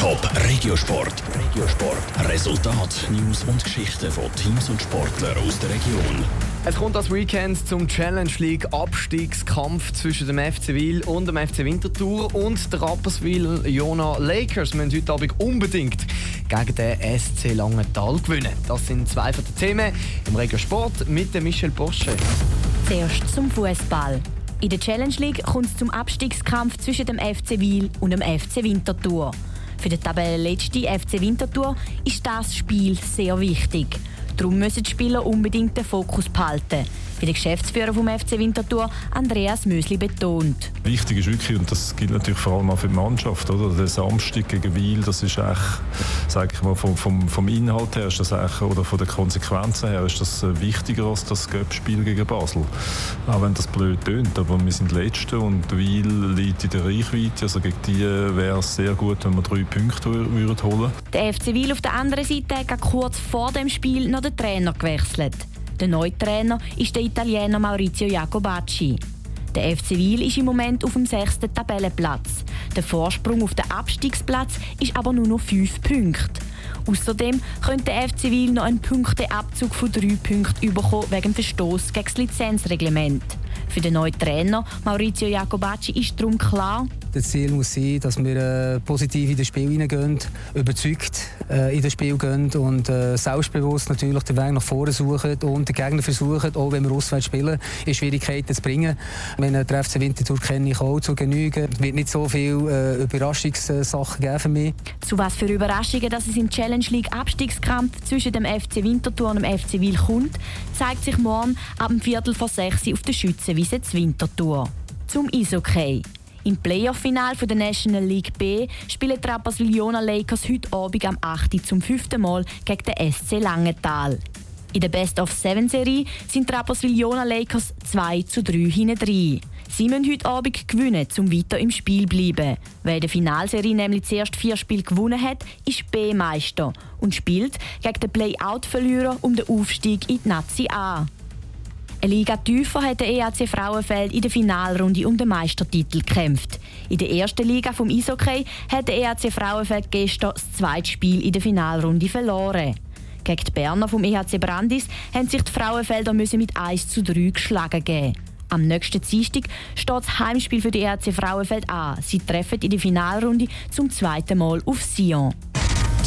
Top Regiosport. Regiosport. Resultat, News und Geschichten von Teams und Sportlern aus der Region. Es kommt das Weekend zum Challenge League Abstiegskampf zwischen dem FC Wil und dem FC Winterthur und der Rapperswil Jona Lakers müssen heute Abend unbedingt gegen den SC Langenthal gewinnen. Das sind zwei von den Themen im Regiosport mit dem Michel Porsche. Zuerst zum Fußball. In der Challenge League kommt es zum Abstiegskampf zwischen dem FC Wil und dem FC Winterthur. Für den Tabellenletzten FC Winterthur ist das Spiel sehr wichtig. Darum müssen die Spieler unbedingt den Fokus behalten wie der Geschäftsführer vom FC Winterthur, Andreas Mösli, betont. Wichtig ist wirklich, und das gilt natürlich vor allem auch für die Mannschaft, oder? der Samstag gegen Wiel, das ist eigentlich, sag ich mal, vom, vom, vom Inhalt her ist das oder von den Konsequenzen her ist das äh, wichtiger als das Göpp-Spiel gegen Basel. Auch wenn das blöd tönt, aber wir sind Letzte und Wiel liegt in der Reichweite, also gegen die wäre es sehr gut, wenn wir drei Punkte würden holen Der FC Wiel auf der anderen Seite hat kurz vor dem Spiel noch den Trainer gewechselt. Der neue Trainer ist der Italiener Maurizio Jacobacci. Der FC Wiel ist im Moment auf dem sechsten Tabellenplatz. Der Vorsprung auf den Abstiegsplatz ist aber nur noch fünf Punkte. Außerdem könnte der FC Wiel noch einen Punkteabzug von drei Punkten bekommen wegen Verstoß gegen das Lizenzreglement. Für den neuen Trainer Maurizio Jacobacci ist darum klar, das Ziel muss sein, dass wir äh, positiv in das Spiel hineingehen, überzeugt äh, in das Spiel gehen und äh, selbstbewusst natürlich den Weg nach vorne suchen und den Gegner versuchen, auch wenn wir auswärts spielen, in Schwierigkeiten zu bringen. Wenn der FC Winterthur kenne ich auch zu genügen. Es wird nicht so viele Überraschungssachen geben für mich. Zu was für Überraschungen, dass es im Challenge League Abstiegskampf zwischen dem FC Winterthur und dem FC Wil kommt, zeigt sich morgen ab dem Viertel vor sechs auf der Schützenwiese zu Winterthur. Zum Eishockey. Im Playoff-Final der National League B spielen die Rapperswil-Jona Lakers heute Abend am 8. zum fünften Mal gegen den SC Langenthal. In der Best-of-Seven-Serie sind die Rapperswil-Jona Lakers 2 zu 3 hinten drin. Sie müssen heute Abend gewinnen, um weiter im Spiel zu bleiben. Wer in der Finalserie nämlich zuerst vier Spiele gewonnen hat, ist B-Meister und spielt gegen den Play-Out-Verlierer um den Aufstieg in die Nazi A. Eine Liga tiefer hat der EAC Frauenfeld in der Finalrunde um den Meistertitel gekämpft. In der ersten Liga vom Eishockey hat der EAC Frauenfeld gestern das zweite Spiel in der Finalrunde verloren. Gegen die Berner vom EHC Brandis haben sich die Frauenfelder mit 1 zu 3 geschlagen geben. Am nächsten Dienstag steht das Heimspiel für die ERC Frauenfeld an. Sie treffen in der Finalrunde zum zweiten Mal auf Sion.